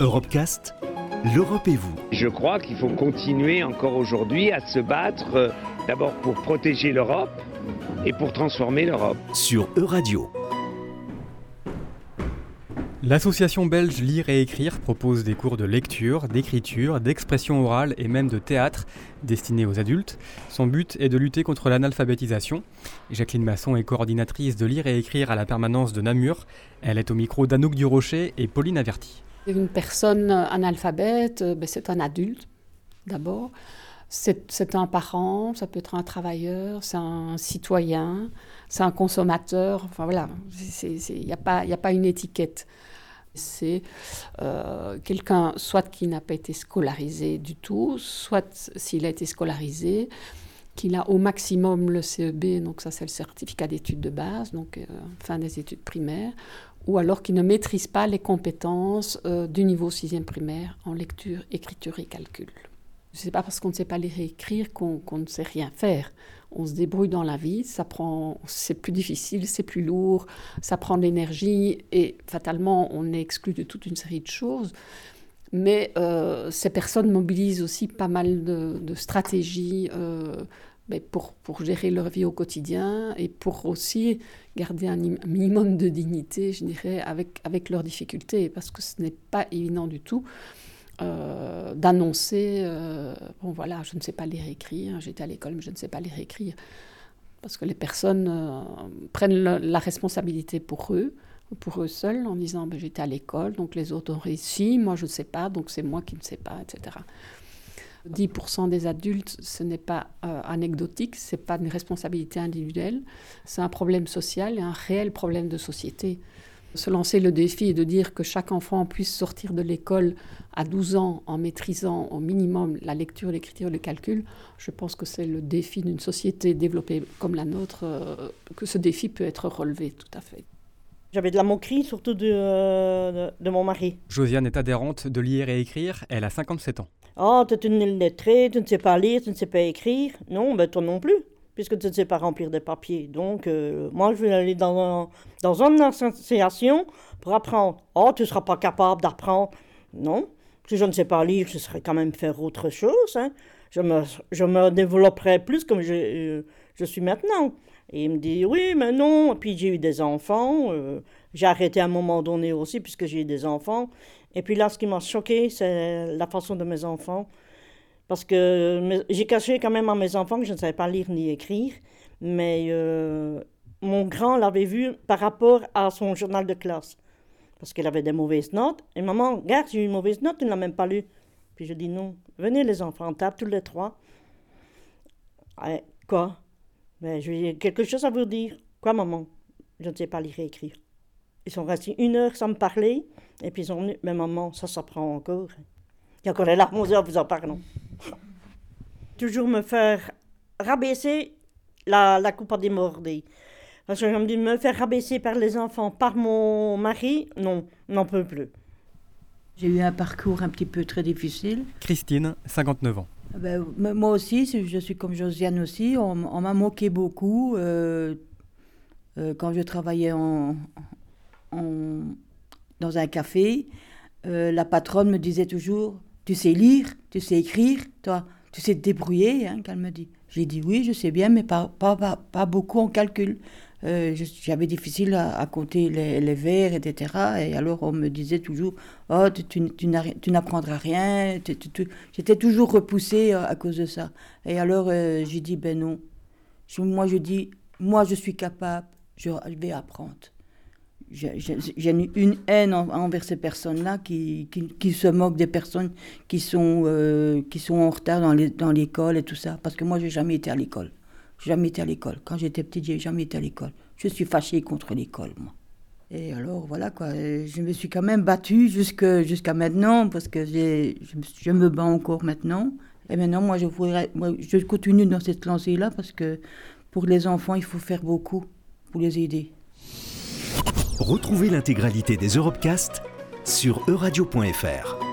Europecast, l'Europe et vous. Je crois qu'il faut continuer encore aujourd'hui à se battre euh, d'abord pour protéger l'Europe et pour transformer l'Europe. Sur Euradio. L'association belge Lire et Écrire propose des cours de lecture, d'écriture, d'expression orale et même de théâtre destinés aux adultes. Son but est de lutter contre l'analphabétisation. Jacqueline Masson est coordinatrice de Lire et Écrire à la permanence de Namur. Elle est au micro d'Anouk Durocher et Pauline Averti. Une personne analphabète, euh, ben, c'est un adulte d'abord. C'est un parent, ça peut être un travailleur, c'est un citoyen, c'est un consommateur. Enfin voilà, il n'y a, pas, une étiquette. C'est euh, quelqu'un soit qui n'a pas été scolarisé du tout, soit s'il a été scolarisé, qu'il a au maximum le CEB, donc ça c'est le certificat d'études de base, donc euh, fin des études primaires, ou alors qui ne maîtrise pas les compétences euh, du niveau 6e primaire en lecture, écriture et calcul. Ce n'est pas parce qu'on ne sait pas lire et écrire qu'on ne sait rien faire. On se débrouille dans la vie, ça prend, c'est plus difficile, c'est plus lourd, ça prend de l'énergie et fatalement on est exclu de toute une série de choses. Mais euh, ces personnes mobilisent aussi pas mal de, stratégies euh, pour, pour gérer leur vie au quotidien et pour aussi garder un minimum de dignité, je dirais, avec, avec leurs difficultés, parce que ce n'est pas évident du tout. Euh, d'annoncer, bon voilà, je ne sais pas lire écrire, j'étais à l'école mais je ne sais pas lire écrire, parce que les personnes prennent la responsabilité pour eux, pour eux seuls, en disant ben, j'étais à l'école, donc les autres ont réussi, moi je ne sais pas, donc c'est moi qui ne sais pas, etc. 10% des adultes, ce n'est pas anecdotique, ce n'est pas une responsabilité individuelle, c'est un problème social et un réel problème de société se lancer le défi et de dire que chaque enfant puisse sortir de l'école à 12 ans en maîtrisant au minimum la lecture, l'écriture, le calcul, je pense que c'est le défi d'une société développée comme la nôtre, euh, que ce défi peut être relevé tout à fait. J'avais de la moquerie, surtout de, euh, de, mon mari. Josiane est adhérente de lire et écrire, elle a 57 ans. Oh, tu es une lettrée, tu ne sais pas lire, tu ne sais pas écrire. Non, ben toi non plus puisque tu ne sais pas remplir des papiers. Donc, euh, moi, je vais aller dans, un, dans une association pour apprendre. Oh, tu ne seras pas capable d'apprendre. Non. Si je ne sais pas lire, je saurais quand même faire autre chose. Hein. Je, me, je me développerai plus comme je, euh, je suis maintenant. Il me dit, oui, mais non. Puis, j'ai eu des enfants. Euh, j'ai arrêté à un moment donné aussi, puisque j'ai eu des enfants. Et puis là, ce qui m'a choqué, c'est la façon de mes enfants. Parce que j'ai caché quand même à mes enfants que je ne savais pas lire ni écrire. Mais euh, mon grand l'avait vu par rapport à son journal de classe. Parce qu'il avait des mauvaises notes. Et maman, regarde, j'ai eu une mauvaise note, tu ne l'as même pas lu. Puis je dis non. Venez les enfants, on tape tous les trois. quoi? Mais ben, J'ai quelque chose à vous dire. Quoi, maman? Je ne sais pas lire et écrire. Ils sont restés une heure sans me parler. Et puis ils ont dit, mais maman, ça s'apprend encore. Il y a encore les larmes aux yeux vous en parlant toujours me faire rabaisser la, la coupe à démorder. Parce que je me dis, me faire rabaisser par les enfants, par mon mari, non, n'en peux plus. J'ai eu un parcours un petit peu très difficile. Christine, 59 ans. Ah ben, moi aussi, je suis comme Josiane aussi, on, m'a moqué beaucoup euh, euh, quand je travaillais en, dans un café. Euh, la patronne me disait toujours, tu sais lire, tu sais écrire, toi tu sais te débrouiller, hein, qu'elle me dit. J'ai dit oui, je sais bien, mais pas, pas, pas, beaucoup en calcul. Euh, J'avais difficile à, compter les, les, vers, etc. Et alors on me disait toujours, oh, tu, n'apprendras rien. J'étais toujours repoussée euh, à cause de ça. Et alors euh, j'ai dit, ben non. moi je dis, moi je suis capable, je vais apprendre j'ai une haine envers ces personnes-là qui, qui, se moquent des personnes qui sont, qui sont en retard dans l'école et tout ça. Parce que moi, j'ai jamais été à l'école. Jamais été à l'école. Quand j'étais petite, j'ai jamais été à l'école. Je suis fâchée contre l'école, moi. Et alors, voilà, quoi. Je me suis quand même battue jusqu'à maintenant, parce que je, je, me bats encore maintenant. Et maintenant, moi, je, voudrais, moi, je continue dans cette lancée-là, parce que pour les enfants, il faut faire beaucoup pour les aider. Retrouvez l'intégralité des Europecast sur euradio.fr.